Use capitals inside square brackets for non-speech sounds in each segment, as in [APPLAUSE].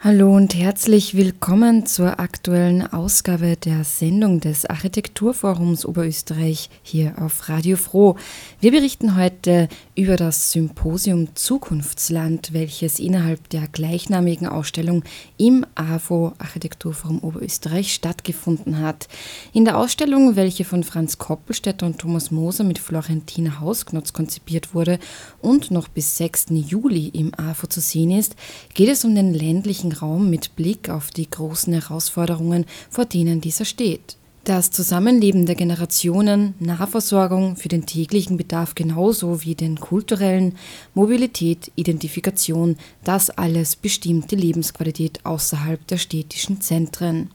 Hallo und herzlich willkommen zur aktuellen Ausgabe der Sendung des Architekturforums Oberösterreich hier auf Radio Froh. Wir berichten heute über das Symposium Zukunftsland, welches innerhalb der gleichnamigen Ausstellung im AFO Architekturforum Oberösterreich stattgefunden hat. In der Ausstellung, welche von Franz Koppelstädter und Thomas Moser mit Florentina Hausknotz konzipiert wurde und noch bis 6. Juli im AFO zu sehen ist, geht es um den ländlichen Raum mit Blick auf die großen Herausforderungen, vor denen dieser steht. Das Zusammenleben der Generationen, Nahversorgung für den täglichen Bedarf genauso wie den kulturellen, Mobilität, Identifikation, das alles bestimmt die Lebensqualität außerhalb der städtischen Zentren.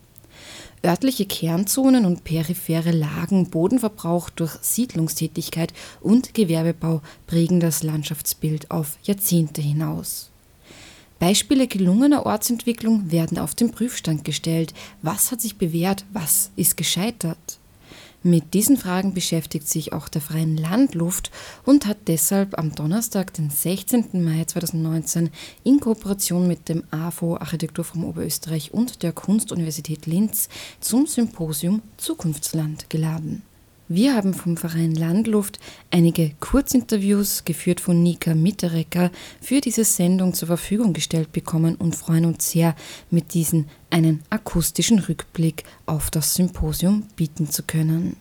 Örtliche Kernzonen und periphere Lagen, Bodenverbrauch durch Siedlungstätigkeit und Gewerbebau prägen das Landschaftsbild auf Jahrzehnte hinaus. Beispiele gelungener Ortsentwicklung werden auf den Prüfstand gestellt. Was hat sich bewährt? Was ist gescheitert? Mit diesen Fragen beschäftigt sich auch der Freien Landluft und hat deshalb am Donnerstag, den 16. Mai 2019, in Kooperation mit dem AFO Architekturforum Oberösterreich und der Kunstuniversität Linz zum Symposium Zukunftsland geladen. Wir haben vom Verein Landluft einige Kurzinterviews, geführt von Nika Mitterecker, für diese Sendung zur Verfügung gestellt bekommen und freuen uns sehr, mit diesen einen akustischen Rückblick auf das Symposium bieten zu können.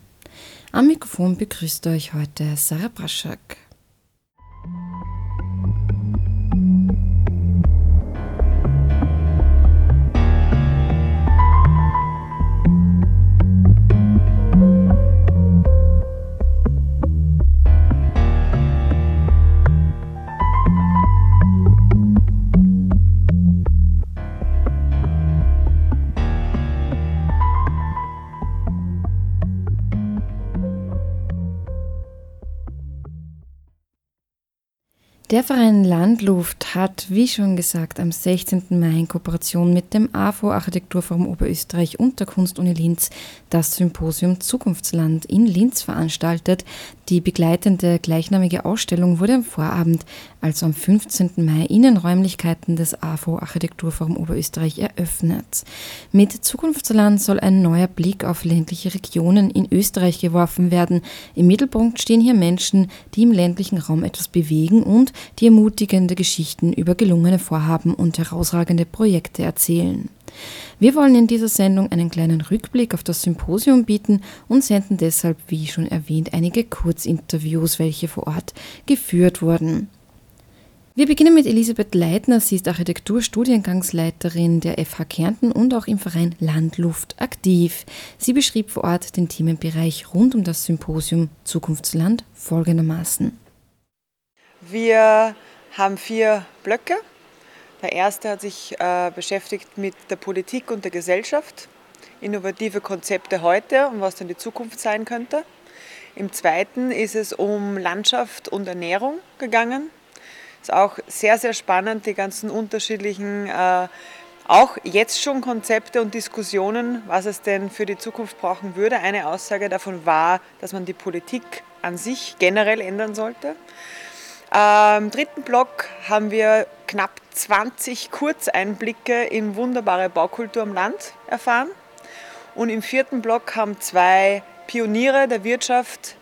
Am Mikrofon begrüßt euch heute Sarah Braschak. Der Verein Landluft hat, wie schon gesagt, am 16. Mai in Kooperation mit dem AFO Architekturforum Oberösterreich und der Kunstuni Linz das Symposium Zukunftsland in Linz veranstaltet. Die begleitende gleichnamige Ausstellung wurde am Vorabend, also am 15. Mai, in den Räumlichkeiten des AFO Architekturforum Oberösterreich eröffnet. Mit Zukunftsland soll ein neuer Blick auf ländliche Regionen in Österreich geworfen werden. Im Mittelpunkt stehen hier Menschen, die im ländlichen Raum etwas bewegen und die ermutigende Geschichten über gelungene Vorhaben und herausragende Projekte erzählen. Wir wollen in dieser Sendung einen kleinen Rückblick auf das Symposium bieten und senden deshalb, wie schon erwähnt, einige Kurzinterviews, welche vor Ort geführt wurden. Wir beginnen mit Elisabeth Leitner. Sie ist Architekturstudiengangsleiterin der FH Kärnten und auch im Verein Landluft aktiv. Sie beschrieb vor Ort den Themenbereich rund um das Symposium Zukunftsland folgendermaßen. Wir haben vier Blöcke. Der erste hat sich äh, beschäftigt mit der Politik und der Gesellschaft, innovative Konzepte heute und was dann die Zukunft sein könnte. Im zweiten ist es um Landschaft und Ernährung gegangen. Ist auch sehr, sehr spannend, die ganzen unterschiedlichen, äh, auch jetzt schon Konzepte und Diskussionen, was es denn für die Zukunft brauchen würde. Eine Aussage davon war, dass man die Politik an sich generell ändern sollte. Im dritten Block haben wir knapp 20 Kurzeinblicke in wunderbare Baukultur am Land erfahren. Und im vierten Block haben zwei Pioniere der Wirtschaft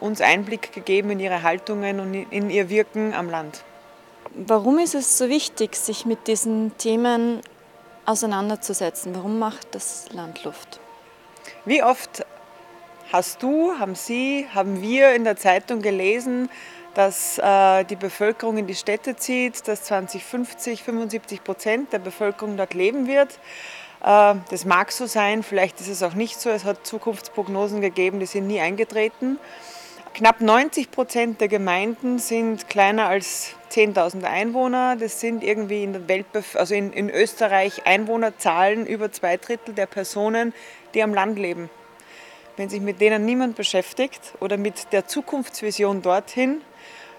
uns Einblick gegeben in ihre Haltungen und in ihr Wirken am Land. Warum ist es so wichtig, sich mit diesen Themen auseinanderzusetzen? Warum macht das Landluft? Wie oft hast du, haben Sie, haben wir in der Zeitung gelesen, dass äh, die Bevölkerung in die Städte zieht, dass 2050 75 Prozent der Bevölkerung dort leben wird. Äh, das mag so sein, vielleicht ist es auch nicht so. Es hat Zukunftsprognosen gegeben, die sind nie eingetreten. Knapp 90 Prozent der Gemeinden sind kleiner als 10.000 Einwohner. Das sind irgendwie in, der Weltbef also in, in Österreich Einwohnerzahlen über zwei Drittel der Personen, die am Land leben. Wenn sich mit denen niemand beschäftigt oder mit der Zukunftsvision dorthin,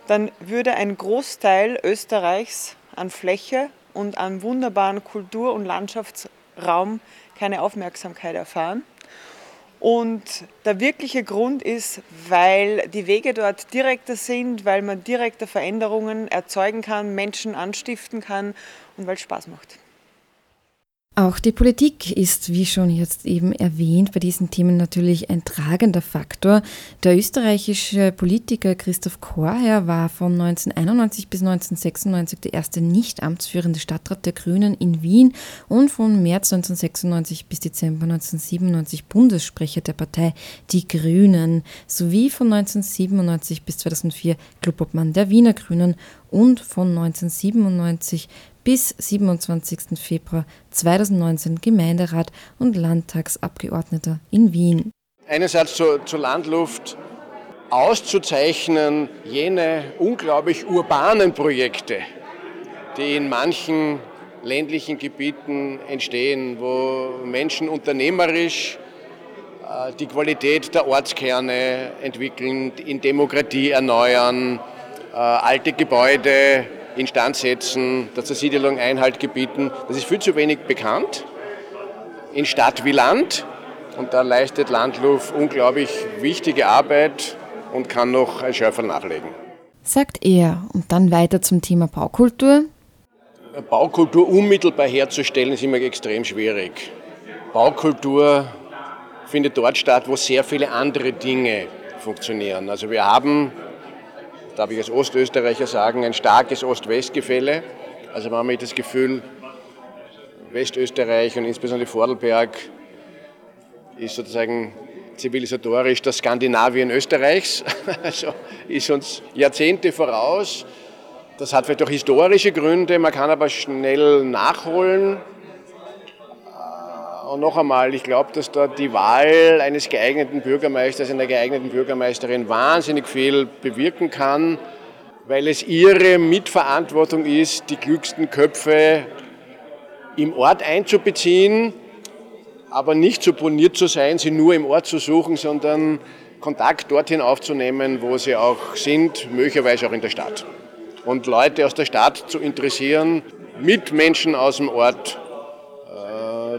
dann würde ein Großteil Österreichs an Fläche und einem wunderbaren Kultur- und Landschaftsraum keine Aufmerksamkeit erfahren. Und der wirkliche Grund ist, weil die Wege dort direkter sind, weil man direkte Veränderungen erzeugen kann, Menschen anstiften kann und weil es Spaß macht. Auch die Politik ist, wie schon jetzt eben erwähnt, bei diesen Themen natürlich ein tragender Faktor. Der österreichische Politiker Christoph Chorherr war von 1991 bis 1996 der erste nicht amtsführende Stadtrat der Grünen in Wien und von März 1996 bis Dezember 1997 Bundessprecher der Partei Die Grünen sowie von 1997 bis 2004 Clubobmann der Wiener Grünen und von 1997 bis 27. Februar 2019 Gemeinderat und Landtagsabgeordneter in Wien. Einerseits zur, zur Landluft auszuzeichnen jene unglaublich urbanen Projekte, die in manchen ländlichen Gebieten entstehen, wo Menschen unternehmerisch äh, die Qualität der Ortskerne entwickeln, in Demokratie erneuern, äh, alte Gebäude instand setzen, der Zersiedelung Einhalt gebieten. Das ist viel zu wenig bekannt in Stadt wie Land. Und da leistet Landluft unglaublich wichtige Arbeit und kann noch ein Schöpfer nachlegen. Sagt er. Und dann weiter zum Thema Baukultur. Baukultur unmittelbar herzustellen ist immer extrem schwierig. Baukultur findet dort statt, wo sehr viele andere Dinge funktionieren. Also wir haben darf ich als Ostösterreicher sagen, ein starkes Ost-West-Gefälle. Also man hat das Gefühl, Westösterreich und insbesondere Vordelberg ist sozusagen zivilisatorisch das Skandinavien Österreichs, [LAUGHS] also ist uns Jahrzehnte voraus. Das hat vielleicht auch historische Gründe, man kann aber schnell nachholen. Und noch einmal, ich glaube, dass dort die Wahl eines geeigneten Bürgermeisters, einer geeigneten Bürgermeisterin wahnsinnig viel bewirken kann, weil es ihre Mitverantwortung ist, die klügsten Köpfe im Ort einzubeziehen, aber nicht so boniert zu sein, sie nur im Ort zu suchen, sondern Kontakt dorthin aufzunehmen, wo sie auch sind, möglicherweise auch in der Stadt. Und Leute aus der Stadt zu interessieren, mit Menschen aus dem Ort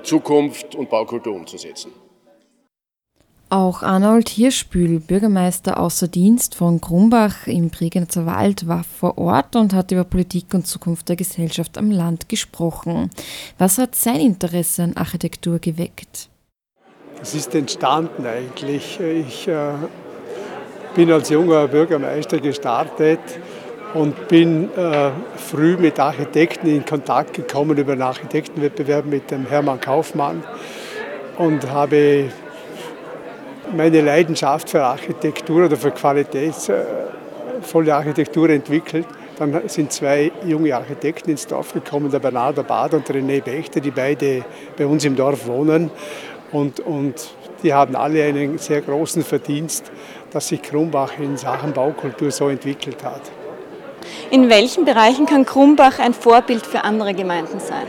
Zukunft und Baukultur umzusetzen. Auch Arnold Hirschbühl, Bürgermeister außer Dienst von Grumbach im Bregenzer Wald, war vor Ort und hat über Politik und Zukunft der Gesellschaft am Land gesprochen. Was hat sein Interesse an Architektur geweckt? Es ist entstanden eigentlich. Ich äh, bin als junger Bürgermeister gestartet und bin äh, früh mit Architekten in Kontakt gekommen über einen Architektenwettbewerb mit dem Hermann Kaufmann und habe meine Leidenschaft für Architektur oder für qualitätsvolle Architektur entwickelt. Dann sind zwei junge Architekten ins Dorf gekommen, der Bernardo Bad und René Bechter, die beide bei uns im Dorf wohnen. Und, und die haben alle einen sehr großen Verdienst, dass sich Krumbach in Sachen Baukultur so entwickelt hat. In welchen Bereichen kann Krumbach ein Vorbild für andere Gemeinden sein?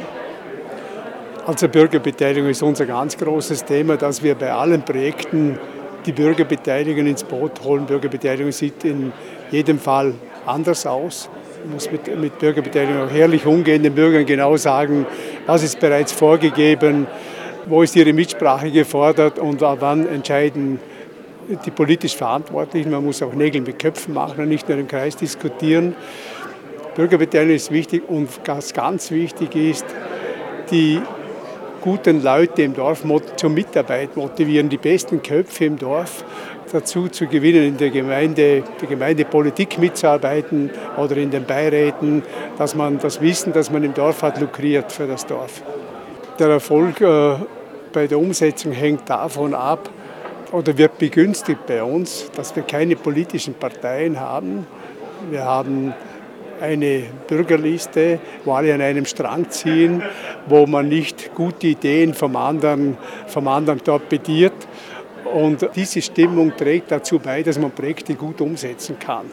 Also Bürgerbeteiligung ist unser ganz großes Thema, dass wir bei allen Projekten die Bürgerbeteiligung ins Boot holen. Bürgerbeteiligung sieht in jedem Fall anders aus. Man muss mit, mit Bürgerbeteiligung auch herrlich umgehen, den Bürgern genau sagen, was ist bereits vorgegeben, wo ist ihre Mitsprache gefordert und wann entscheiden die politisch Verantwortlichen. Man muss auch Nägel mit Köpfen machen und nicht nur im Kreis diskutieren. Bürgerbeteiligung ist wichtig und was ganz wichtig ist, die guten Leute im Dorf zur Mitarbeit motivieren, die besten Köpfe im Dorf dazu zu gewinnen, in der Gemeinde, der Gemeindepolitik mitzuarbeiten oder in den Beiräten, dass man das Wissen, das man im Dorf hat, lukriert für das Dorf. Der Erfolg äh, bei der Umsetzung hängt davon ab, oder wird begünstigt bei uns, dass wir keine politischen Parteien haben. Wir haben eine Bürgerliste, wo alle an einem Strang ziehen, wo man nicht gute Ideen vom anderen, vom anderen torpediert. Und diese Stimmung trägt dazu bei, dass man Projekte gut umsetzen kann.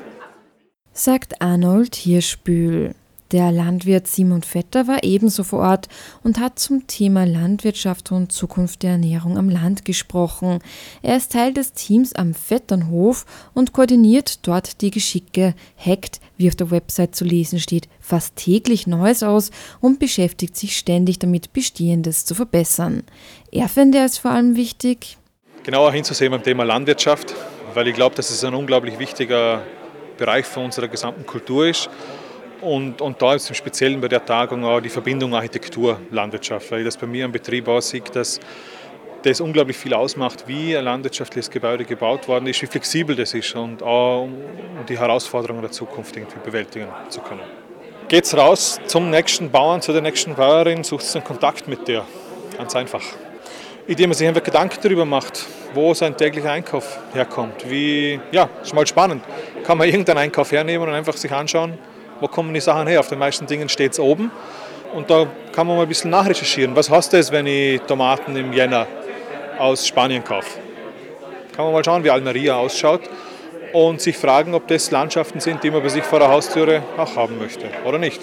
Sagt Arnold Hirschbühl. Der Landwirt Simon Vetter war ebenso vor Ort und hat zum Thema Landwirtschaft und Zukunft der Ernährung am Land gesprochen. Er ist Teil des Teams am Vetternhof und koordiniert dort die Geschicke, hackt, wie auf der Website zu lesen steht, fast täglich Neues aus und beschäftigt sich ständig damit, Bestehendes zu verbessern. Er finde es vor allem wichtig, genauer hinzusehen beim Thema Landwirtschaft, weil ich glaube, dass es ein unglaublich wichtiger Bereich für unsere gesamten Kultur ist und, und da ist im Speziellen bei der Tagung auch die Verbindung Architektur-Landwirtschaft, weil ich das bei mir am Betrieb aussieht, dass das unglaublich viel ausmacht, wie ein landwirtschaftliches Gebäude gebaut worden ist, wie flexibel das ist und auch um die Herausforderungen der Zukunft irgendwie bewältigen zu können. Geht's raus zum nächsten Bauern, zu der nächsten Bäuerin, sucht einen Kontakt mit der. Ganz einfach. Indem man sich einfach Gedanken darüber macht, wo sein täglicher Einkauf herkommt. Wie, ja, ist mal spannend. Kann man irgendeinen Einkauf hernehmen und einfach sich anschauen, wo kommen die Sachen her? Auf den meisten Dingen steht es oben. Und da kann man mal ein bisschen nachrecherchieren. Was heißt das, wenn ich Tomaten im Jänner aus Spanien kaufe? Kann man mal schauen, wie Almeria ausschaut und sich fragen, ob das Landschaften sind, die man bei sich vor der Haustüre auch haben möchte oder nicht.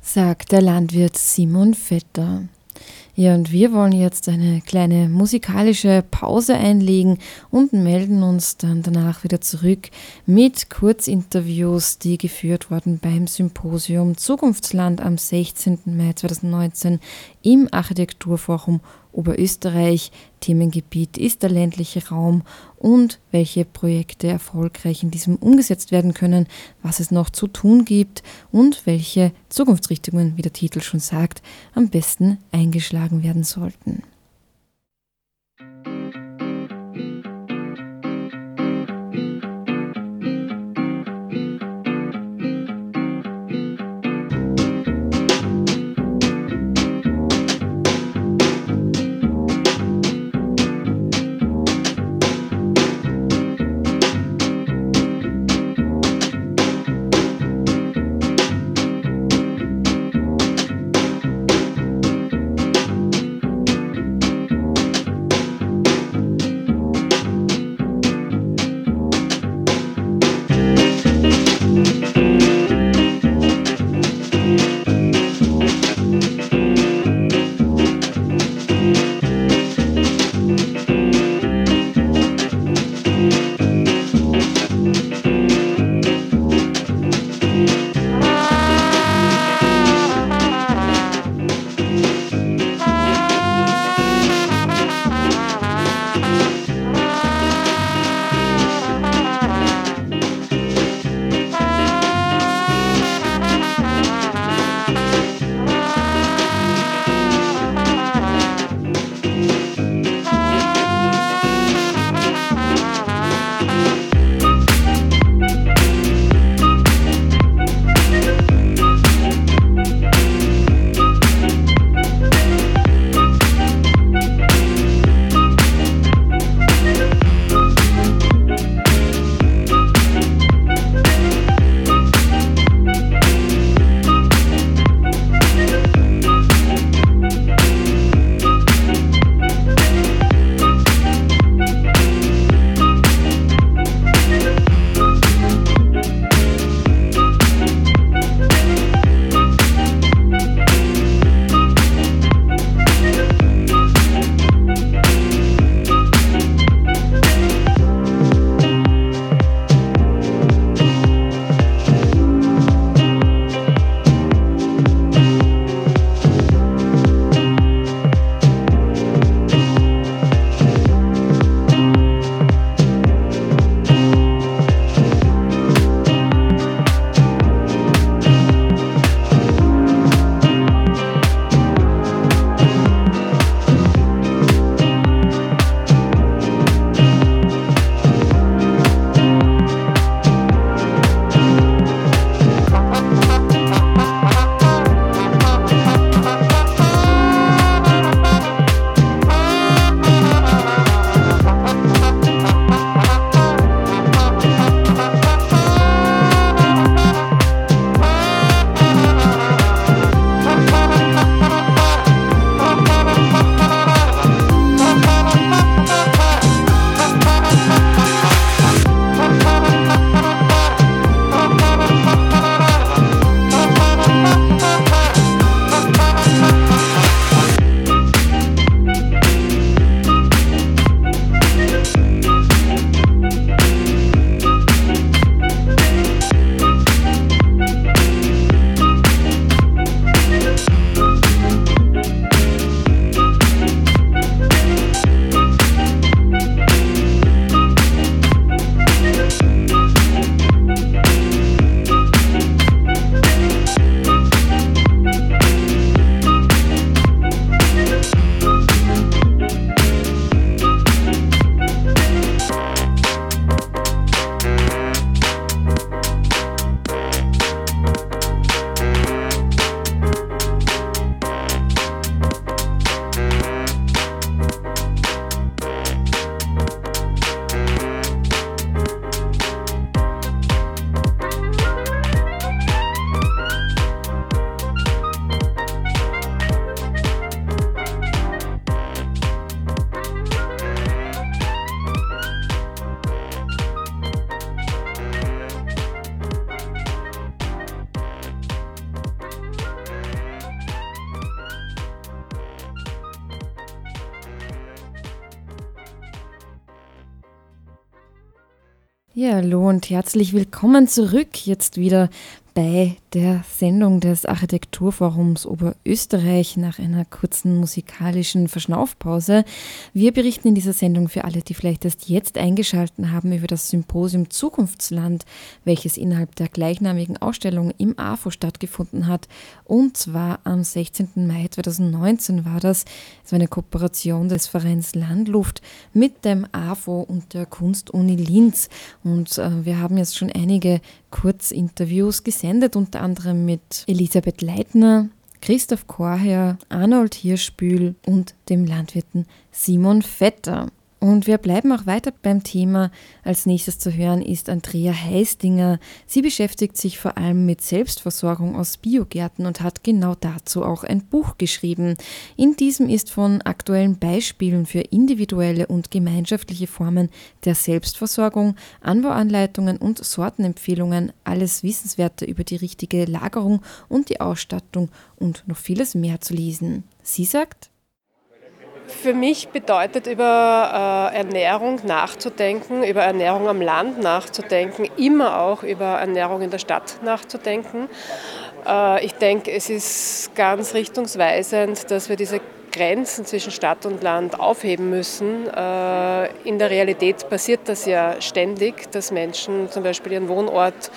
Sagt der Landwirt Simon Vetter. Ja, und wir wollen jetzt eine kleine musikalische Pause einlegen und melden uns dann danach wieder zurück mit Kurzinterviews, die geführt wurden beim Symposium Zukunftsland am 16. Mai 2019 im Architekturforum Oberösterreich. Themengebiet ist der ländliche Raum und welche Projekte erfolgreich in diesem umgesetzt werden können, was es noch zu tun gibt und welche Zukunftsrichtungen, wie der Titel schon sagt, am besten eingeschlagen werden sollten. Ja, hallo und herzlich willkommen zurück. Jetzt wieder bei der Sendung des Architekturforums Oberösterreich nach einer kurzen musikalischen Verschnaufpause. Wir berichten in dieser Sendung für alle, die vielleicht erst jetzt eingeschalten haben, über das Symposium Zukunftsland, welches innerhalb der gleichnamigen Ausstellung im AFO stattgefunden hat. Und zwar am 16. Mai 2019 war das. Es war eine Kooperation des Vereins Landluft mit dem AFO und der Kunstuni Linz. Und äh, wir haben jetzt schon einige Kurzinterviews gesendet, unter anderem mit Elisabeth Leitner, Christoph Korher, Arnold Hirschbühl und dem Landwirten Simon Vetter. Und wir bleiben auch weiter beim Thema. Als nächstes zu hören ist Andrea Heistinger. Sie beschäftigt sich vor allem mit Selbstversorgung aus Biogärten und hat genau dazu auch ein Buch geschrieben. In diesem ist von aktuellen Beispielen für individuelle und gemeinschaftliche Formen der Selbstversorgung, Anbauanleitungen und Sortenempfehlungen alles Wissenswerte über die richtige Lagerung und die Ausstattung und noch vieles mehr zu lesen. Sie sagt, für mich bedeutet über äh, Ernährung nachzudenken, über Ernährung am Land nachzudenken, immer auch über Ernährung in der Stadt nachzudenken. Äh, ich denke, es ist ganz richtungsweisend, dass wir diese Grenzen zwischen Stadt und Land aufheben müssen. Äh, in der Realität passiert das ja ständig, dass Menschen zum Beispiel ihren Wohnort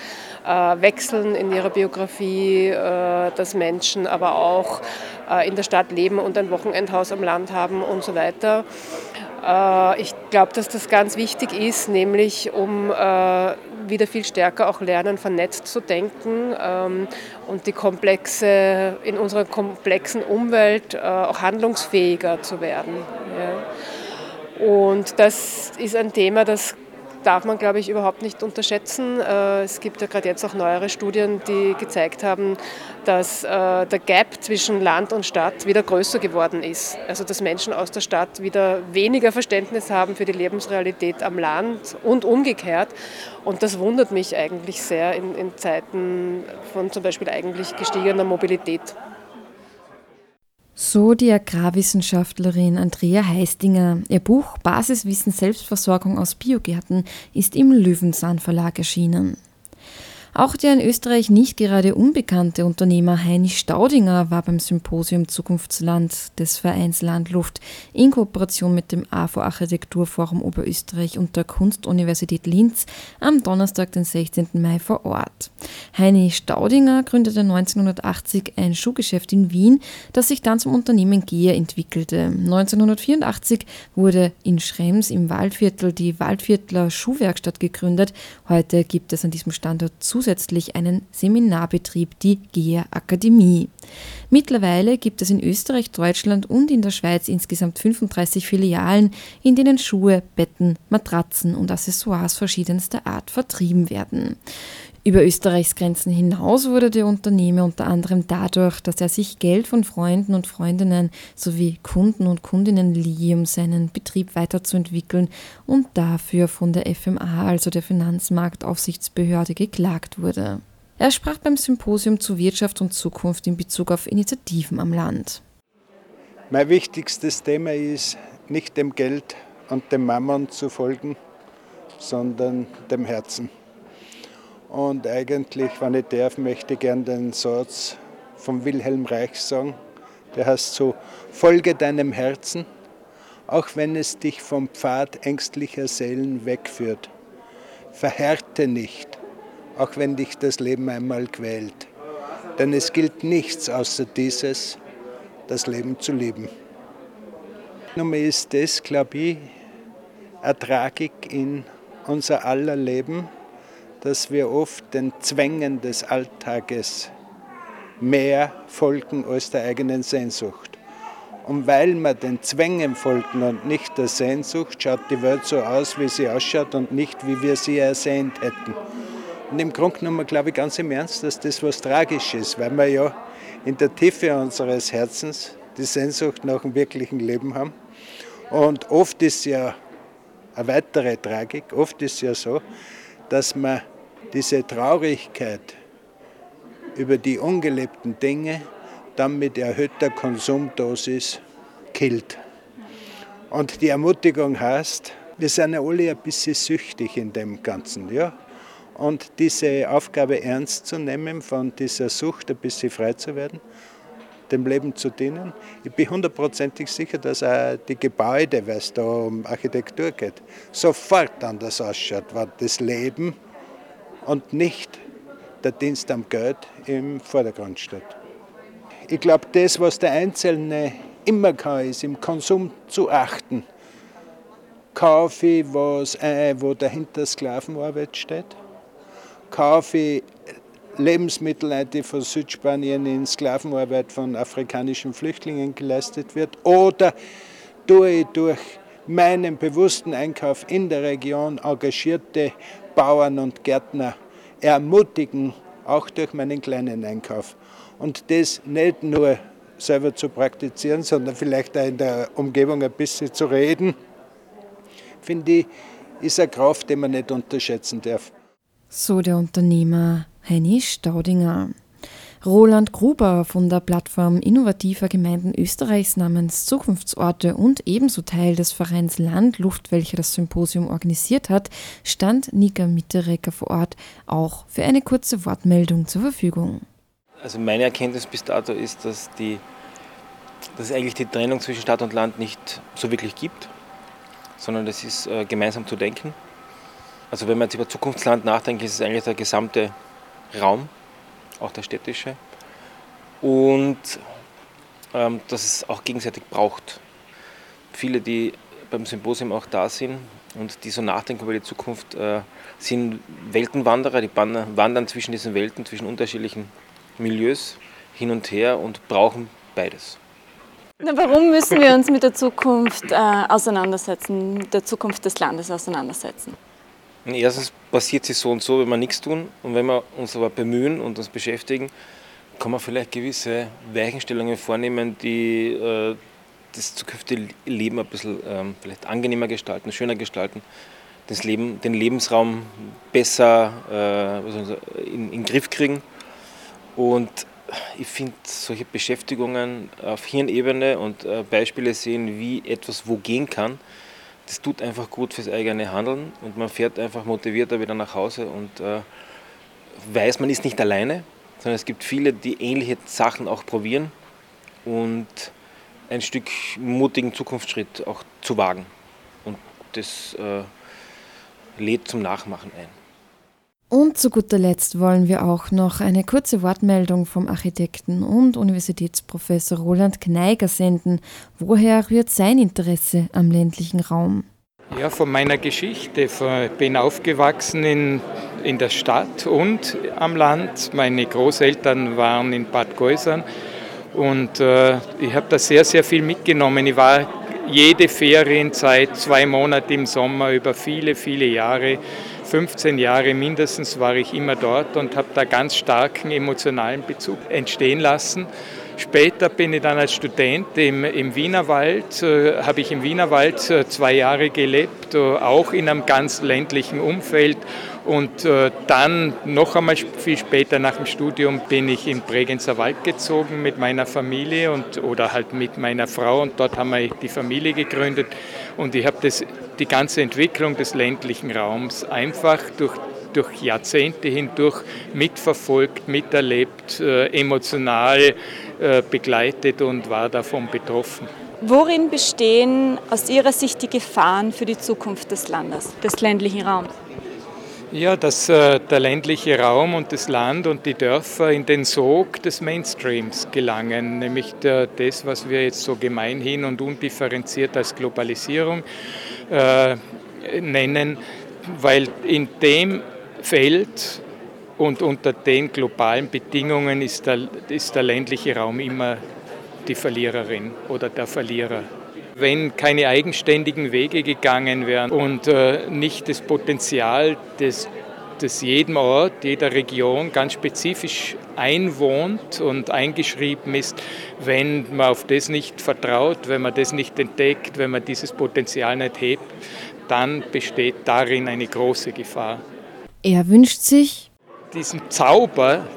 wechseln in ihrer Biografie, äh, dass Menschen aber auch äh, in der Stadt leben und ein Wochenendhaus am Land haben und so weiter. Ich glaube, dass das ganz wichtig ist, nämlich um wieder viel stärker auch lernen, vernetzt zu denken ähm, und die komplexe, in unserer komplexen Umwelt auch handlungsfähiger zu werden. Und das ist ein Thema, das darf man, glaube ich, überhaupt nicht unterschätzen. Äh, es gibt ja gerade jetzt auch neuere Studien, die gezeigt haben, dass äh, der Gap zwischen Land und Stadt wieder größer geworden ist. Also dass Menschen aus der Stadt wieder weniger Verständnis haben für die Lebensrealität am Land und umgekehrt. Und das wundert mich eigentlich sehr in, in Zeiten von zum Beispiel eigentlich gestiegener Mobilität. So die Agrarwissenschaftlerin Andrea Heistinger. Ihr Buch Basiswissen Selbstversorgung aus Biogärten ist im Löwenzahn Verlag erschienen. Auch der in Österreich nicht gerade unbekannte Unternehmer Heini Staudinger war beim Symposium Zukunftsland des Vereins Landluft in Kooperation mit dem AFO Architekturforum Oberösterreich und der Kunstuniversität Linz am Donnerstag, den 16. Mai vor Ort. Heini Staudinger gründete 1980 ein Schuhgeschäft in Wien, das sich dann zum Unternehmen GEA entwickelte. 1984 wurde in Schrems im Waldviertel die Waldviertler Schuhwerkstatt gegründet. Heute gibt es an diesem Standort zu zusätzlich einen Seminarbetrieb, die GEA Akademie. Mittlerweile gibt es in Österreich, Deutschland und in der Schweiz insgesamt 35 Filialen, in denen Schuhe, Betten, Matratzen und Accessoires verschiedenster Art vertrieben werden. Über Österreichs Grenzen hinaus wurde der Unternehmer unter anderem dadurch, dass er sich Geld von Freunden und Freundinnen sowie Kunden und Kundinnen lieh, um seinen Betrieb weiterzuentwickeln und dafür von der FMA, also der Finanzmarktaufsichtsbehörde, geklagt wurde. Er sprach beim Symposium zu Wirtschaft und Zukunft in Bezug auf Initiativen am Land. Mein wichtigstes Thema ist, nicht dem Geld und dem Mammon zu folgen, sondern dem Herzen. Und eigentlich, wenn ich darf, möchte ich gerne den Satz von Wilhelm Reich sagen. Der heißt so, folge deinem Herzen, auch wenn es dich vom Pfad ängstlicher Seelen wegführt. Verhärte nicht, auch wenn dich das Leben einmal quält. Denn es gilt nichts außer dieses, das Leben zu lieben. Nun ist das, glaube ich, eine Tragik in unser aller Leben, dass wir oft den Zwängen des Alltages mehr folgen als der eigenen Sehnsucht. Und weil wir den Zwängen folgen und nicht der Sehnsucht, schaut die Welt so aus, wie sie ausschaut und nicht, wie wir sie ersehnt hätten. Und im Grunde genommen glaube ich ganz im Ernst, dass das was Tragisches ist, weil wir ja in der Tiefe unseres Herzens die Sehnsucht nach einem wirklichen Leben haben. Und oft ist ja eine weitere Tragik, oft ist ja so, dass man diese Traurigkeit über die ungelebten Dinge dann mit erhöhter Konsumdosis killt. Und die Ermutigung heißt, wir sind ja alle ein bisschen süchtig in dem Ganzen. Ja? Und diese Aufgabe ernst zu nehmen, von dieser Sucht ein bisschen frei zu werden, dem Leben zu dienen. Ich bin hundertprozentig sicher, dass auch die Gebäude, weil es da um Architektur geht, sofort anders ausschaut, weil das Leben und nicht der Dienst am Geld im Vordergrund steht. Ich glaube, das, was der Einzelne immer kann, ist im Konsum zu achten. Kaufe ich was ein, wo dahinter Sklavenarbeit steht? Kaufe ich Lebensmittel ein, die von Südspanien in Sklavenarbeit von afrikanischen Flüchtlingen geleistet wird? Oder tue ich durch meinen bewussten Einkauf in der Region engagierte Bauern und Gärtner ermutigen, auch durch meinen kleinen Einkauf. Und das nicht nur selber zu praktizieren, sondern vielleicht auch in der Umgebung ein bisschen zu reden, finde ich, ist eine Kraft, die man nicht unterschätzen darf. So der Unternehmer Heini Staudinger. Roland Gruber von der Plattform Innovativer Gemeinden Österreichs namens Zukunftsorte und ebenso Teil des Vereins Landluft, welcher das Symposium organisiert hat, stand Nika Mitterecker vor Ort auch für eine kurze Wortmeldung zur Verfügung. Also meine Erkenntnis bis dato ist, dass, die, dass es eigentlich die Trennung zwischen Stadt und Land nicht so wirklich gibt, sondern es ist äh, gemeinsam zu denken. Also wenn man jetzt über Zukunftsland nachdenkt, ist es eigentlich der gesamte Raum, auch der städtische. Und ähm, dass es auch gegenseitig braucht. Viele, die beim Symposium auch da sind und die so nachdenken über die Zukunft, äh, sind Weltenwanderer, die wandern zwischen diesen Welten, zwischen unterschiedlichen Milieus hin und her und brauchen beides. Na, warum müssen wir uns mit der Zukunft äh, auseinandersetzen, der Zukunft des Landes auseinandersetzen? Erstens passiert sie so und so, wenn wir nichts tun. Und wenn wir uns aber bemühen und uns beschäftigen, kann man vielleicht gewisse Weichenstellungen vornehmen, die äh, das zukünftige Leben ein bisschen ähm, vielleicht angenehmer gestalten, schöner gestalten, das Leben, den Lebensraum besser äh, in, in den Griff kriegen. Und ich finde solche Beschäftigungen auf Hirnebene und äh, Beispiele sehen, wie etwas wo gehen kann, das tut einfach gut fürs eigene Handeln und man fährt einfach motivierter wieder nach Hause und äh, weiß, man ist nicht alleine, sondern es gibt viele, die ähnliche Sachen auch probieren und ein Stück mutigen Zukunftsschritt auch zu wagen. Und das äh, lädt zum Nachmachen ein. Und zu guter Letzt wollen wir auch noch eine kurze Wortmeldung vom Architekten und Universitätsprofessor Roland Kneiger senden. Woher rührt sein Interesse am ländlichen Raum? Ja, von meiner Geschichte. Ich bin aufgewachsen in, in der Stadt und am Land. Meine Großeltern waren in Bad Geusern und äh, ich habe da sehr, sehr viel mitgenommen. Ich war jede Ferienzeit, zwei Monate im Sommer, über viele, viele Jahre 15 Jahre mindestens war ich immer dort und habe da ganz starken emotionalen Bezug entstehen lassen. Später bin ich dann als Student im, im Wienerwald, äh, habe ich im Wienerwald äh, zwei Jahre gelebt, äh, auch in einem ganz ländlichen Umfeld. Und äh, dann noch einmal viel später nach dem Studium bin ich in Bregenzer Wald gezogen mit meiner Familie und, oder halt mit meiner Frau und dort haben wir die Familie gegründet. Und ich habe die ganze Entwicklung des ländlichen Raums einfach durch, durch Jahrzehnte hindurch mitverfolgt, miterlebt, äh, emotional äh, begleitet und war davon betroffen. Worin bestehen aus Ihrer Sicht die Gefahren für die Zukunft des Landes, des ländlichen Raums? Ja, dass äh, der ländliche Raum und das Land und die Dörfer in den Sog des Mainstreams gelangen, nämlich der, das, was wir jetzt so gemeinhin und undifferenziert als Globalisierung äh, nennen, weil in dem Feld und unter den globalen Bedingungen ist der, ist der ländliche Raum immer die Verliererin oder der Verlierer. Wenn keine eigenständigen Wege gegangen wären und äh, nicht das Potenzial des, des jedem Ort, jeder Region ganz spezifisch einwohnt und eingeschrieben ist, wenn man auf das nicht vertraut, wenn man das nicht entdeckt, wenn man dieses Potenzial nicht hebt, dann besteht darin eine große Gefahr. Er wünscht sich diesen Zauber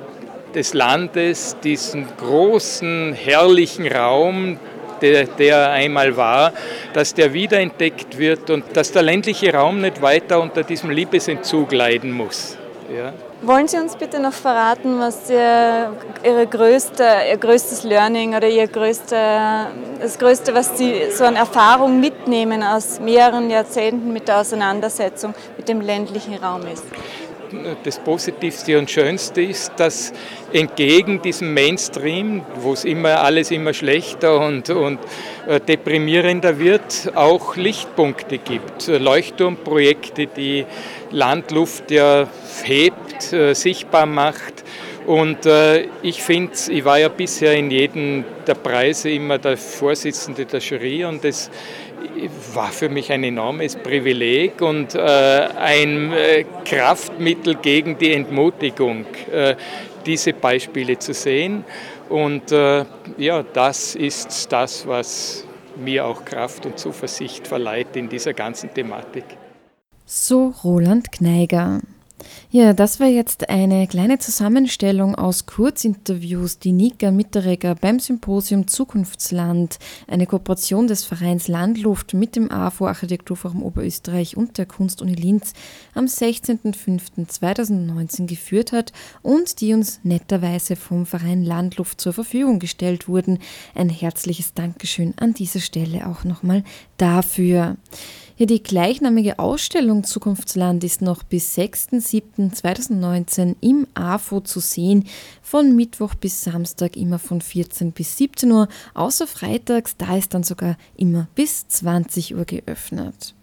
des Landes, diesen großen, herrlichen Raum, der, der einmal war, dass der wiederentdeckt wird und dass der ländliche Raum nicht weiter unter diesem Liebesentzug leiden muss. Ja. Wollen Sie uns bitte noch verraten, was Ihr, Ihre größte, Ihr größtes Learning oder Ihr größte, das Größte, was Sie so an Erfahrung mitnehmen aus mehreren Jahrzehnten mit der Auseinandersetzung mit dem ländlichen Raum ist? Das Positivste und Schönste ist, dass entgegen diesem Mainstream, wo es immer alles immer schlechter und, und äh, deprimierender wird, auch Lichtpunkte gibt. Leuchtturmprojekte, die Landluft ja hebt, äh, sichtbar macht. Und äh, ich finde, ich war ja bisher in jedem der Preise immer der Vorsitzende der Jury und das war für mich ein enormes Privileg und äh, ein äh, Kraftmittel gegen die Entmutigung, äh, diese Beispiele zu sehen. Und äh, ja, das ist das, was mir auch Kraft und Zuversicht verleiht in dieser ganzen Thematik. So Roland Kneiger. Ja, das war jetzt eine kleine Zusammenstellung aus Kurzinterviews, die Nika Mitteregger beim Symposium Zukunftsland, eine Kooperation des Vereins Landluft mit dem AFO Architekturforum Oberösterreich und der Kunstuni Linz am 16.05.2019 geführt hat und die uns netterweise vom Verein Landluft zur Verfügung gestellt wurden. Ein herzliches Dankeschön an dieser Stelle auch nochmal dafür. Ja, die gleichnamige Ausstellung Zukunftsland ist noch bis 6.7.2019 im AFO zu sehen, von Mittwoch bis Samstag immer von 14 bis 17 Uhr, außer freitags, da ist dann sogar immer bis 20 Uhr geöffnet.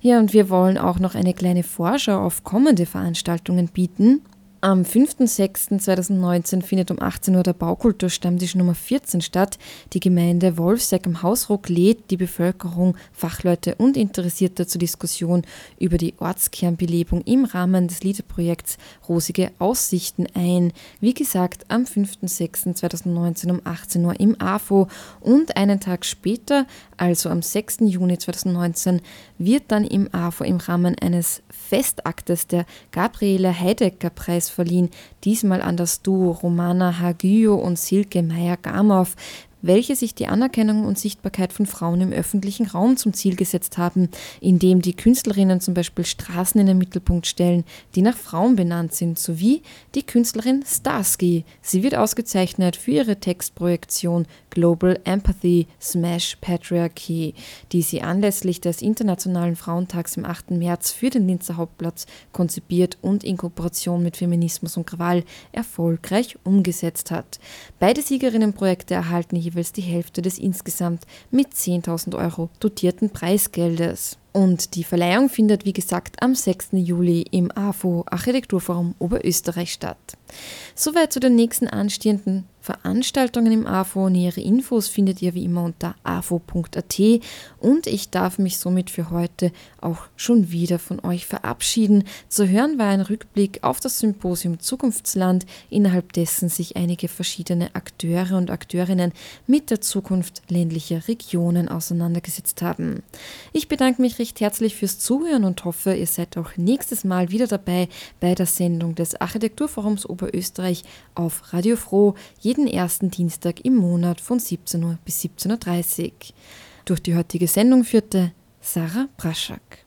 Ja, und wir wollen auch noch eine kleine Vorschau auf kommende Veranstaltungen bieten. Am 5.6.2019 findet um 18 Uhr der Baukulturstammtisch Nummer 14 statt. Die Gemeinde Wolfseck am Hausruck lädt die Bevölkerung, Fachleute und Interessierte zur Diskussion über die Ortskernbelebung im Rahmen des LIDE-Projekts Rosige Aussichten ein. Wie gesagt, am 5.6.2019 um 18 Uhr im AFO und einen Tag später, also am 6. Juni 2019, wird dann im AFO im Rahmen eines Festaktes der Gabriele Heidecker Preis verliehen, diesmal an das Duo Romana Hagio und Silke Meyer-Gamow, welche sich die Anerkennung und Sichtbarkeit von Frauen im öffentlichen Raum zum Ziel gesetzt haben, indem die Künstlerinnen zum Beispiel Straßen in den Mittelpunkt stellen, die nach Frauen benannt sind, sowie die Künstlerin Starsky. Sie wird ausgezeichnet für ihre Textprojektion Global Empathy Smash Patriarchy, die sie anlässlich des Internationalen Frauentags am 8. März für den Linzer Hauptplatz konzipiert und in Kooperation mit Feminismus und Krawall erfolgreich umgesetzt hat. Beide Siegerinnenprojekte erhalten jeweils die Hälfte des insgesamt mit 10.000 Euro dotierten Preisgeldes. Und die Verleihung findet, wie gesagt, am 6. Juli im AFO Architekturforum Oberösterreich statt. Soweit zu den nächsten anstehenden Veranstaltungen im AFO. Nähere Infos findet ihr wie immer unter afo.at und ich darf mich somit für heute auch schon wieder von euch verabschieden. Zu hören war ein Rückblick auf das Symposium Zukunftsland, innerhalb dessen sich einige verschiedene Akteure und Akteurinnen mit der Zukunft ländlicher Regionen auseinandergesetzt haben. Ich bedanke mich recht herzlich fürs Zuhören und hoffe, ihr seid auch nächstes Mal wieder dabei bei der Sendung des Architekturforums Oberösterreich auf Radio Froh jeden ersten Dienstag im Monat von 17 Uhr bis 17.30 Uhr. Durch die heutige Sendung führte Sarah Braschak.